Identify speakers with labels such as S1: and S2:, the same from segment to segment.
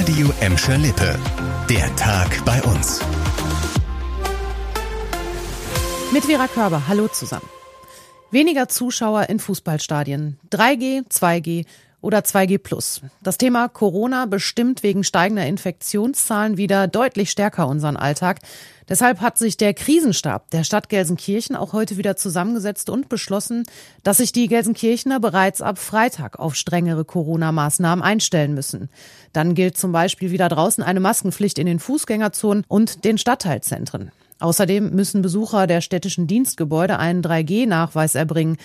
S1: Radio Emscher Lippe. Der Tag bei uns.
S2: Mit Vera Körber, hallo zusammen. Weniger Zuschauer in Fußballstadien. 3G, 2G oder 2G Plus. Das Thema Corona bestimmt wegen steigender Infektionszahlen wieder deutlich stärker unseren Alltag. Deshalb hat sich der Krisenstab der Stadt Gelsenkirchen auch heute wieder zusammengesetzt und beschlossen, dass sich die Gelsenkirchener bereits ab Freitag auf strengere Corona-Maßnahmen einstellen müssen. Dann gilt zum Beispiel wieder draußen eine Maskenpflicht in den Fußgängerzonen und den Stadtteilzentren. Außerdem müssen Besucher der städtischen Dienstgebäude einen 3G-Nachweis erbringen.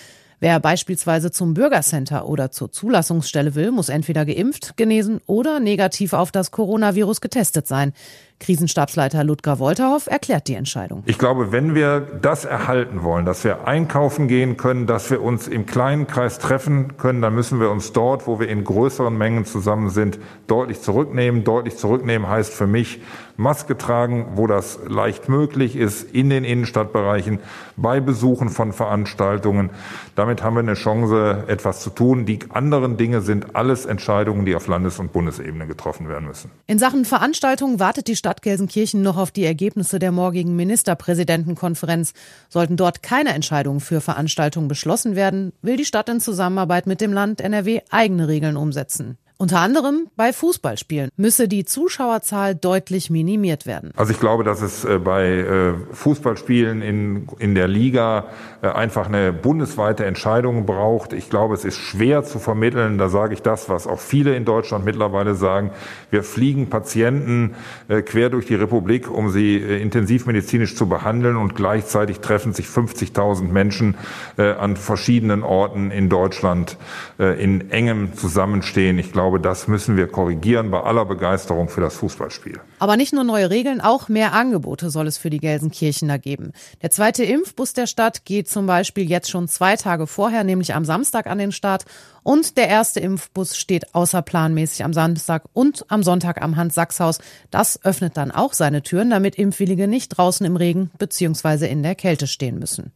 S2: Wer beispielsweise zum Bürgercenter oder zur Zulassungsstelle will, muss entweder geimpft, genesen oder negativ auf das Coronavirus getestet sein. Krisenstabsleiter Ludger Wolterhoff erklärt die Entscheidung.
S3: Ich glaube, wenn wir das erhalten wollen, dass wir einkaufen gehen können, dass wir uns im kleinen Kreis treffen können, dann müssen wir uns dort, wo wir in größeren Mengen zusammen sind, deutlich zurücknehmen. Deutlich zurücknehmen heißt für mich Maske tragen, wo das leicht möglich ist, in den Innenstadtbereichen, bei Besuchen von Veranstaltungen. Damit haben wir eine Chance, etwas zu tun. Die anderen Dinge sind alles Entscheidungen, die auf Landes- und Bundesebene getroffen werden müssen.
S2: In Sachen Veranstaltungen wartet die Stadt Gelsenkirchen noch auf die Ergebnisse der morgigen Ministerpräsidentenkonferenz. Sollten dort keine Entscheidungen für Veranstaltungen beschlossen werden, will die Stadt in Zusammenarbeit mit dem Land NRW eigene Regeln umsetzen. Unter anderem bei Fußballspielen müsse die Zuschauerzahl deutlich minimiert werden.
S3: Also ich glaube, dass es äh, bei äh, Fußballspielen in, in der Liga äh, einfach eine bundesweite Entscheidung braucht. Ich glaube, es ist schwer zu vermitteln. Da sage ich das, was auch viele in Deutschland mittlerweile sagen. Wir fliegen Patienten quer durch die Republik, um sie intensivmedizinisch zu behandeln und gleichzeitig treffen sich 50.000 Menschen an verschiedenen Orten in Deutschland in engem Zusammenstehen. Ich glaube, glaube, das müssen wir korrigieren bei aller Begeisterung für das Fußballspiel.
S2: Aber nicht nur neue Regeln, auch mehr Angebote soll es für die Gelsenkirchener geben. Der zweite Impfbus der Stadt geht zum Beispiel jetzt schon zwei Tage vorher, nämlich am Samstag an den Start. Und der erste Impfbus steht außerplanmäßig am Samstag und am Sonntag am Hans-Sachs-Haus. Das öffnet dann auch seine Türen, damit Impfwillige nicht draußen im Regen bzw. in der Kälte stehen müssen.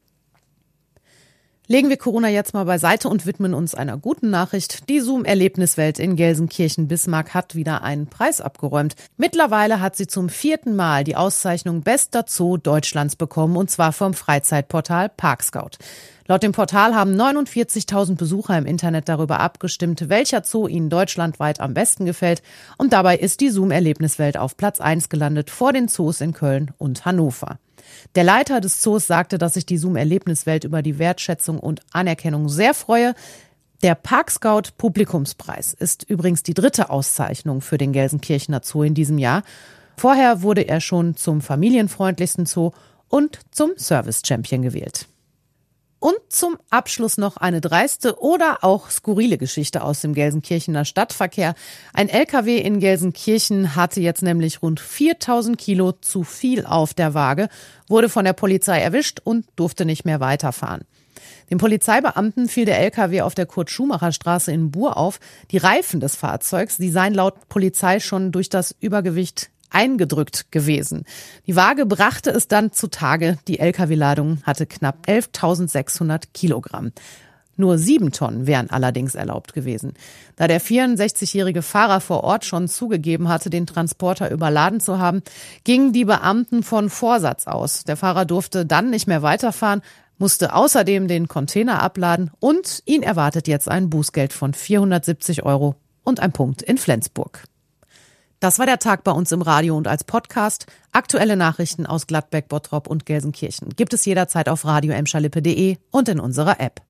S2: Legen wir Corona jetzt mal beiseite und widmen uns einer guten Nachricht. Die Zoom-Erlebniswelt in Gelsenkirchen-Bismarck hat wieder einen Preis abgeräumt. Mittlerweile hat sie zum vierten Mal die Auszeichnung Bester Zoo Deutschlands bekommen und zwar vom Freizeitportal Parkscout. Laut dem Portal haben 49.000 Besucher im Internet darüber abgestimmt, welcher Zoo ihnen deutschlandweit am besten gefällt. Und dabei ist die Zoom-Erlebniswelt auf Platz 1 gelandet vor den Zoos in Köln und Hannover. Der Leiter des Zoos sagte, dass sich die Zoom-Erlebniswelt über die Wertschätzung und Anerkennung sehr freue. Der Parkscout Publikumspreis ist übrigens die dritte Auszeichnung für den Gelsenkirchener Zoo in diesem Jahr. Vorher wurde er schon zum familienfreundlichsten Zoo und zum Service Champion gewählt. Und zum Abschluss noch eine dreiste oder auch skurrile Geschichte aus dem Gelsenkirchener Stadtverkehr. Ein LKW in Gelsenkirchen hatte jetzt nämlich rund 4000 Kilo zu viel auf der Waage, wurde von der Polizei erwischt und durfte nicht mehr weiterfahren. Dem Polizeibeamten fiel der LKW auf der Kurt-Schumacher-Straße in Buhr auf. Die Reifen des Fahrzeugs, die seien laut Polizei schon durch das Übergewicht eingedrückt gewesen. Die Waage brachte es dann zutage. Die Lkw-Ladung hatte knapp 11.600 Kilogramm. Nur sieben Tonnen wären allerdings erlaubt gewesen. Da der 64-jährige Fahrer vor Ort schon zugegeben hatte, den Transporter überladen zu haben, gingen die Beamten von Vorsatz aus. Der Fahrer durfte dann nicht mehr weiterfahren, musste außerdem den Container abladen und ihn erwartet jetzt ein Bußgeld von 470 Euro und ein Punkt in Flensburg. Das war der Tag bei uns im Radio und als Podcast. Aktuelle Nachrichten aus Gladbeck, Bottrop und Gelsenkirchen gibt es jederzeit auf radio und in unserer App.